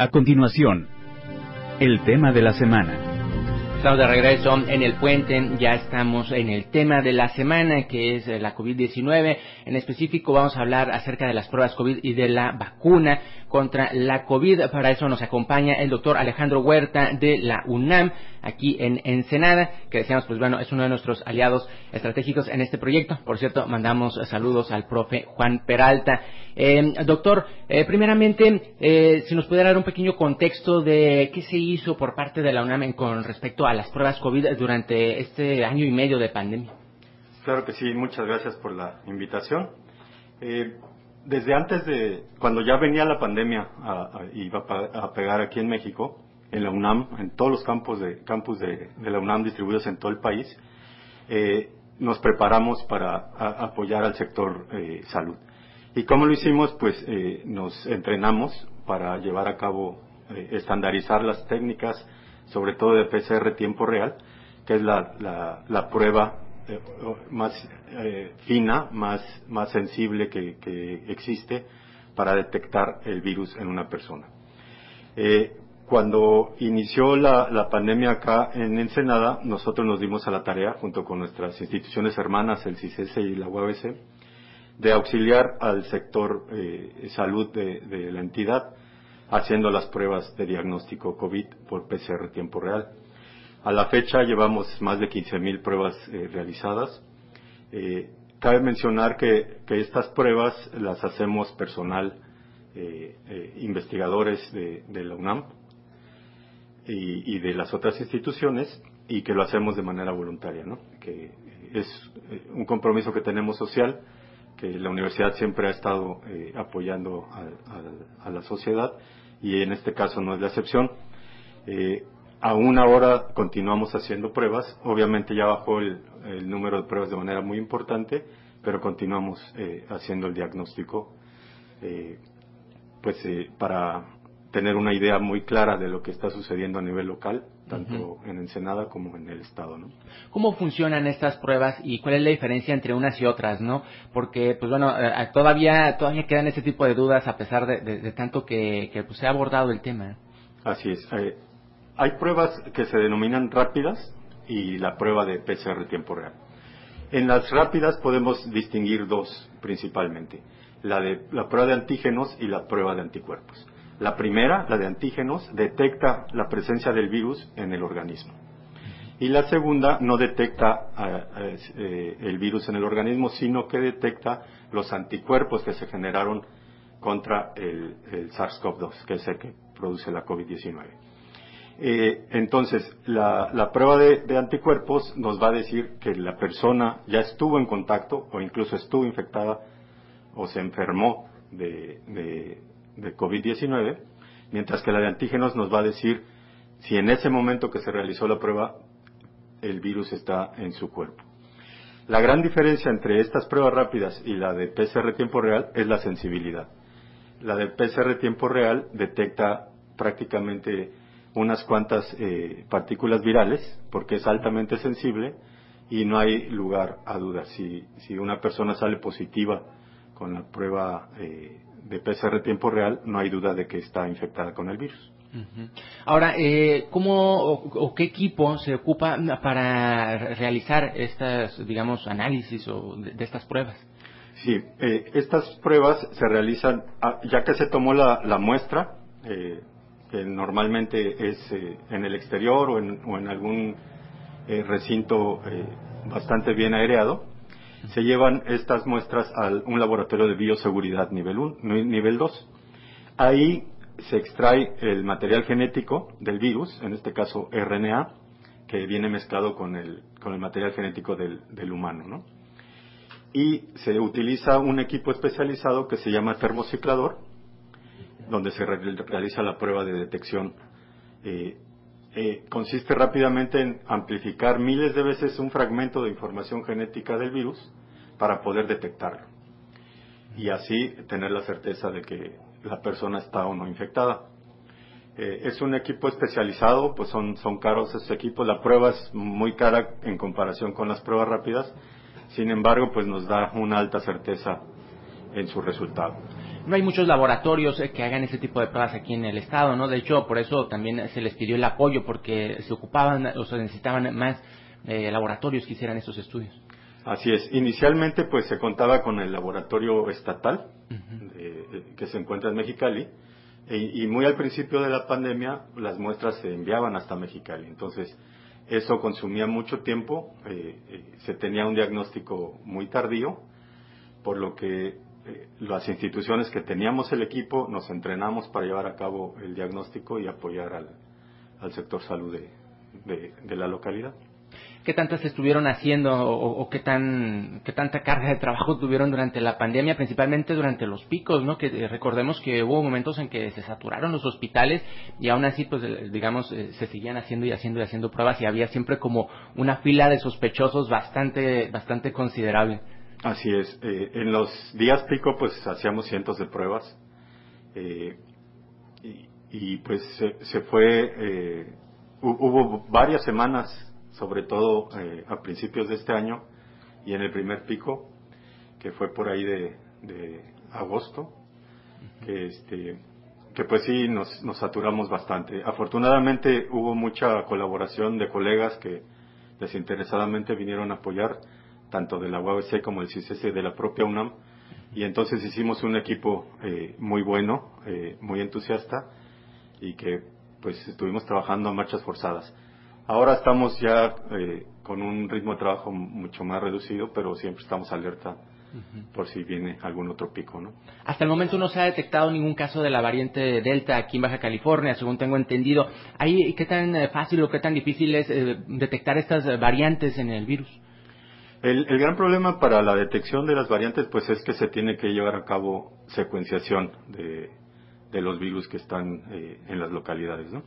A continuación, el tema de la semana. Estamos de regreso en el puente, ya estamos en el tema de la semana que es la COVID-19. En específico vamos a hablar acerca de las pruebas COVID y de la vacuna contra la COVID. Para eso nos acompaña el doctor Alejandro Huerta de la UNAM aquí en Ensenada, que decíamos, pues bueno, es uno de nuestros aliados estratégicos en este proyecto. Por cierto, mandamos saludos al profe Juan Peralta. Eh, doctor, eh, primeramente, eh, si nos pudiera dar un pequeño contexto de qué se hizo por parte de la UNAM con respecto a las pruebas COVID durante este año y medio de pandemia. Claro que sí, muchas gracias por la invitación. desde antes de, cuando ya venía la pandemia y iba a pegar aquí en México, en la UNAM, en todos los campos de, campus de, la UNAM distribuidos en todo el país, eh, nos preparamos para apoyar al sector eh, salud. ¿Y cómo lo hicimos? Pues eh, nos entrenamos para llevar a cabo, estandarizar las técnicas, sobre todo de PCR tiempo real, que es la, la, prueba más fina, más, más sensible que, que, existe para detectar el virus en una persona. Cuando inició la, pandemia acá en Ensenada, nosotros nos dimos a la tarea, junto con nuestras instituciones hermanas, el CICES y la UABC, de auxiliar al sector eh, salud de, la entidad, haciendo las pruebas de diagnóstico COVID por PCR tiempo real. A la fecha llevamos más de 15.000 pruebas eh, realizadas. Eh, cabe mencionar que, estas pruebas las hacemos personal, investigadores de la UNAM, y, de las otras instituciones y que lo hacemos de manera voluntaria, ¿no? que es eh, un compromiso que tenemos social, que la universidad siempre ha estado eh, apoyando a, la sociedad y en este caso no es la excepción. Eh, aún ahora continuamos haciendo pruebas, obviamente ya bajó el, número de pruebas de manera muy importante, pero continuamos haciendo el diagnóstico pues para tener una idea muy clara de lo que está sucediendo a nivel local, tanto en Ensenada como en el Estado, ¿no? ¿Cómo funcionan estas pruebas y cuál es la diferencia entre unas y otras, no? Porque, pues bueno, eh, todavía todavía quedan ese tipo de dudas a pesar de, tanto que, pues, se ha abordado el tema. Así es. Eh, hay pruebas que se denominan rápidas y la prueba de PCR tiempo real. En las rápidas podemos distinguir dos principalmente, la de la prueba de antígenos y la prueba de anticuerpos. La primera, la de antígenos, detecta la presencia del virus en el organismo. Y la segunda no detecta eh, eh, el virus en el organismo, sino que detecta los anticuerpos que se generaron contra el, SARS-CoV-2, que es el que produce la COVID-19. Eh, entonces, la, prueba de, anticuerpos nos va a decir que la persona ya estuvo en contacto o incluso estuvo infectada o se enfermó de, de COVID-19, mientras que la de antígenos nos va a decir si en ese momento que se realizó la prueba el virus está en su cuerpo. La gran diferencia entre estas pruebas rápidas y la de PCR tiempo real es la sensibilidad. La de PCR tiempo real detecta prácticamente unas cuantas eh, partículas virales porque es altamente sensible y no hay lugar a dudas. Si, si una persona sale positiva con la prueba eh, de PCR tiempo real, no hay duda de que está infectada con el virus. Ahora, eh, ¿cómo o, qué equipo se ocupa para realizar estas, digamos, análisis o de, estas pruebas? Sí, eh, estas pruebas se realizan, ah, ya que se tomó la, muestra, eh, que normalmente es en el exterior o en, o en algún recinto bastante bien aireado, se llevan estas muestras a un laboratorio de bioseguridad nivel, 1, nivel 2. Ahí se extrae el material genético del virus, en este caso RNA, que viene mezclado con el, con el material genético del, humano. ¿no? Y se utiliza un equipo especializado que se llama termociclador, donde se realiza la prueba de detección eh, eh, consiste rápidamente en amplificar miles de veces un fragmento de información genética del virus para poder detectarlo y así tener la certeza de que la persona está o no infectada. Eh, es un equipo especializado, pues son, son caros esos equipos, la prueba es muy cara en comparación con las pruebas rápidas, sin embargo, pues nos da una alta certeza en su resultado. no hay muchos laboratorios que hagan ese tipo de pruebas aquí en el estado, ¿no? De hecho, por eso también se les pidió el apoyo porque se ocupaban o se necesitaban más laboratorios que hicieran esos estudios. Así es. Inicialmente, pues se contaba con el laboratorio estatal que se encuentra en Mexicali y, muy al principio de la pandemia las muestras se enviaban hasta Mexicali. Entonces, eso consumía mucho tiempo, eh, eh, se tenía un diagnóstico muy tardío, por lo que eh, las instituciones que teníamos el equipo nos entrenamos para llevar a cabo el diagnóstico y apoyar al, sector salud de la localidad qué tantas estuvieron haciendo o, qué tan qué tanta carga de trabajo tuvieron durante la pandemia, principalmente durante los picos, ¿no? Que eh, recordemos que hubo momentos en que se saturaron los hospitales y aún así, pues, eh, digamos, eh, se seguían haciendo y haciendo y haciendo pruebas y había siempre como una fila de sospechosos bastante bastante considerable. Así es. en los días pico, pues, hacíamos cientos de pruebas y, pues se, se fue. hubo varias semanas sobre todo eh, a principios de este año y en el primer pico, que fue por ahí de, agosto, que, este, que pues sí nos, nos saturamos bastante. Afortunadamente hubo mucha colaboración de colegas que desinteresadamente vinieron a apoyar, tanto de la UABC como del CICES de la propia UNAM, y entonces hicimos un equipo eh, muy bueno, eh, muy entusiasta, y que pues estuvimos trabajando a marchas forzadas. Ahora estamos ya eh, con un ritmo de trabajo mucho más reducido, pero siempre estamos alerta por si viene algún otro pico, ¿no? Hasta el momento no se ha detectado ningún caso de la variante Delta aquí en Baja California, según tengo entendido. ¿Ahí qué tan eh, fácil o qué tan difícil es eh, detectar estas variantes en el virus? El, gran problema para la detección de las variantes, pues es que se tiene que llevar a cabo secuenciación de, los virus que están en las localidades, ¿no?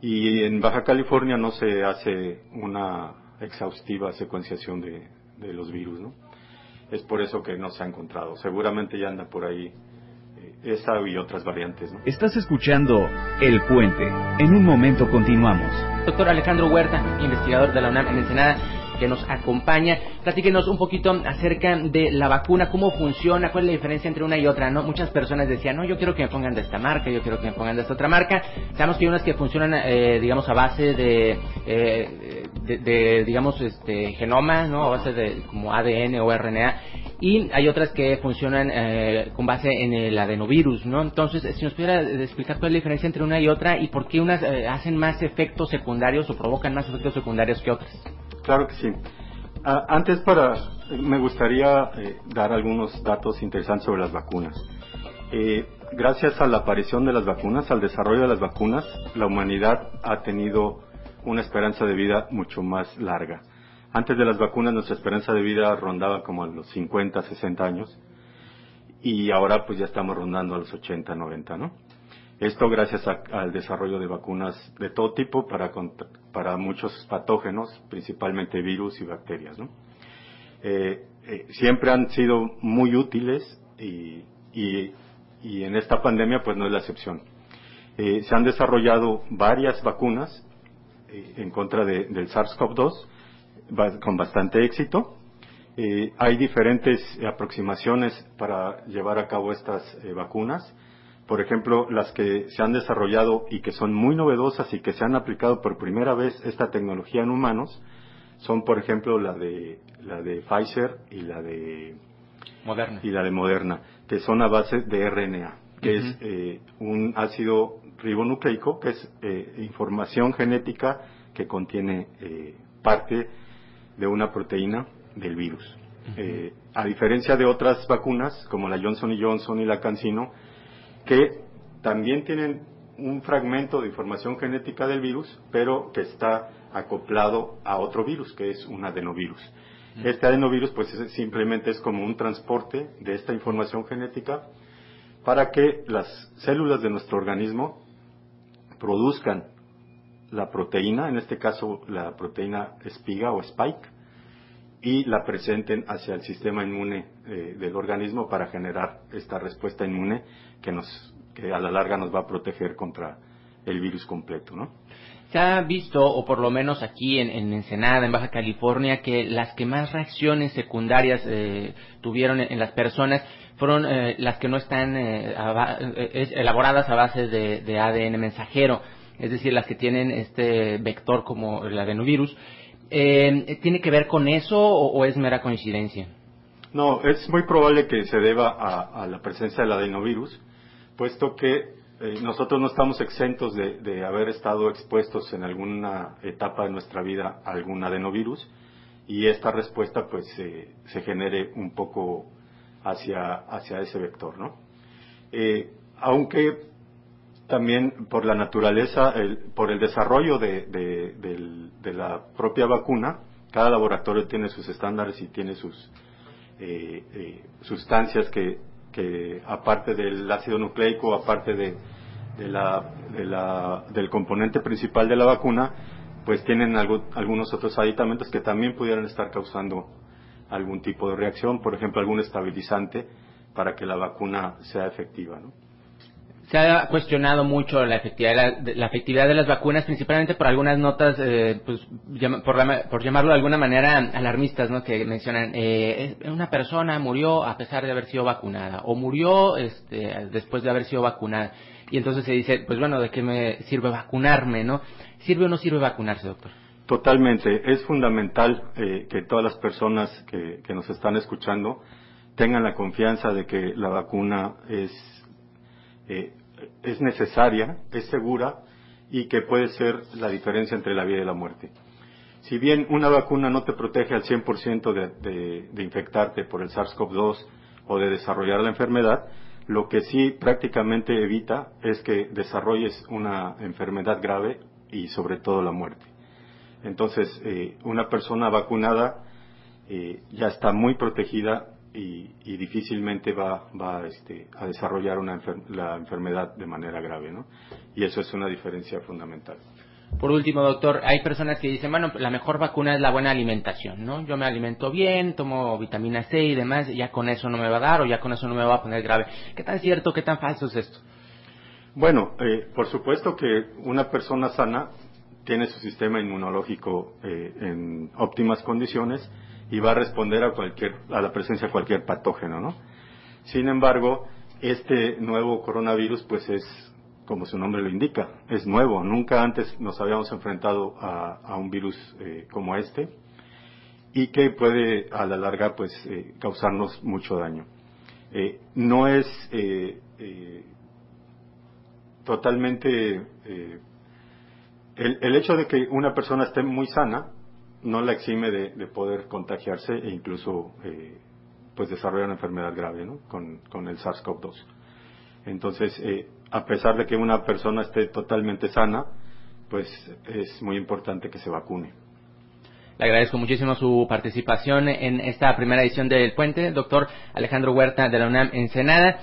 Y en Baja California no se hace una exhaustiva secuenciación de, los virus, ¿no? Es por eso que no se ha encontrado. Seguramente ya anda por ahí eh, esa y otras variantes, ¿no? Estás escuchando El Puente. En un momento continuamos. Doctor Alejandro Huerta, investigador de la UNAM en Ensenada que nos acompaña. Platíquenos un poquito acerca de la vacuna, cómo funciona, cuál es la diferencia entre una y otra, ¿no? Muchas personas decían, no, yo quiero que me pongan de esta marca, yo quiero que me pongan de esta otra marca. Sabemos que hay unas que funcionan, eh, digamos, a base de, eh, de, digamos, este, genoma, ¿no? A base de como ADN o RNA. Y hay otras que funcionan eh, con base en el adenovirus, ¿no? Entonces, si nos pudiera explicar cuál es la diferencia entre una y otra y por qué unas hacen más efectos secundarios o provocan más efectos secundarios que otras. Claro que sí. Ah, antes para, me gustaría eh, dar algunos datos interesantes sobre las vacunas. Eh, gracias a la aparición de las vacunas, al desarrollo de las vacunas, la humanidad ha tenido una esperanza de vida mucho más larga. Antes de las vacunas nuestra esperanza de vida rondaba como a los 50, 60 años y ahora pues ya estamos rondando a los 80, 90, ¿no? Esto gracias al desarrollo de vacunas de todo tipo para, para muchos patógenos, principalmente virus y bacterias. ¿no? Eh, eh, siempre han sido muy útiles y, y, en esta pandemia pues no es la excepción. Eh, se han desarrollado varias vacunas en contra del SARS-CoV-2 con bastante éxito. hay diferentes aproximaciones para llevar a cabo estas vacunas por ejemplo, las que se han desarrollado y que son muy novedosas y que se han aplicado por primera vez esta tecnología en humanos, son, por ejemplo, la de, la de Pfizer y la de Moderna. y la de Moderna, que son a base de RNA, que es eh, un ácido ribonucleico, que es eh, información genética que contiene eh, parte de una proteína del virus. a diferencia de otras vacunas, como la Johnson Johnson y la CanSino, que también tienen un fragmento de información genética del virus, pero que está acoplado a otro virus, que es un adenovirus. Este adenovirus, pues simplemente es como un transporte de esta información genética para que las células de nuestro organismo produzcan la proteína, en este caso la proteína espiga o spike, y la presenten hacia el sistema inmune eh, del organismo para generar esta respuesta inmune que, nos, que a la larga nos va a proteger contra el virus completo, ¿no? Se ha visto, o por lo menos aquí en, Ensenada, en Baja California, que las que más reacciones secundarias eh, tuvieron en, las personas fueron eh, las que no están eh, elaboradas a base de, ADN mensajero, es decir, las que tienen este vector como el adenovirus. ¿Tiene que ver con eso o, es mera coincidencia? No, es muy probable que se deba a la presencia del adenovirus, puesto que eh, nosotros no estamos exentos de, haber estado expuestos en alguna etapa de nuestra vida a algún adenovirus y esta respuesta pues se genere un poco hacia, hacia ese vector, ¿no? Eh, aunque también por la naturaleza, por el desarrollo de, la propia vacuna, cada laboratorio tiene sus estándares y tiene sus eh, sustancias que, que aparte del ácido nucleico, aparte de, del componente principal de la vacuna, pues tienen algunos otros aditamentos que también pudieran estar causando algún tipo de reacción, por ejemplo, algún estabilizante para que la vacuna sea efectiva. ¿no? Se ha cuestionado mucho la efectividad de, la, efectividad de las vacunas, principalmente por algunas notas, eh, pues, por, llamarlo de alguna manera, alarmistas, ¿no? Que mencionan, eh, una persona murió a pesar de haber sido vacunada, o murió este, después de haber sido vacunada. Y entonces se dice, pues bueno, ¿de qué me sirve vacunarme, no? ¿Sirve o no sirve vacunarse, doctor? Totalmente. Es fundamental eh, que todas las personas que, que nos están escuchando tengan la confianza de que la vacuna es eh, es necesaria, es segura y que puede ser la diferencia entre la vida y la muerte. Si bien una vacuna no te protege al 100% de, de, infectarte por el SARS-CoV-2 o de desarrollar la enfermedad, lo que sí prácticamente evita es que desarrolles una enfermedad grave y sobre todo la muerte. Entonces, eh, una persona vacunada eh, ya está muy protegida y, difícilmente va, va este, a desarrollar una la enfermedad de manera grave, ¿no? Y eso es una diferencia fundamental. Por último, doctor, hay personas que dicen, bueno, la mejor vacuna es la buena alimentación, ¿no? Yo me alimento bien, tomo vitamina C y demás, ya con eso no me va a dar o ya con eso no me va a poner grave. ¿Qué tan cierto, qué tan falso es esto? Bueno, eh, por supuesto que una persona sana tiene su sistema inmunológico eh, en óptimas condiciones y va a responder a cualquier a la presencia de cualquier patógeno, ¿no? Sin embargo, este nuevo coronavirus pues es como su nombre lo indica, es nuevo, nunca antes nos habíamos enfrentado a, un virus eh, como este y que puede a la larga pues eh, causarnos mucho daño. Eh, no es totalmente el, el, hecho de que una persona esté muy sana no la exime de, poder contagiarse e incluso eh, pues desarrollar una enfermedad grave ¿no? con, con el SARS-CoV-2. Entonces, eh, a pesar de que una persona esté totalmente sana, pues es muy importante que se vacune. Le agradezco muchísimo su participación en esta primera edición del Puente, doctor Alejandro Huerta de la UNAM Ensenada.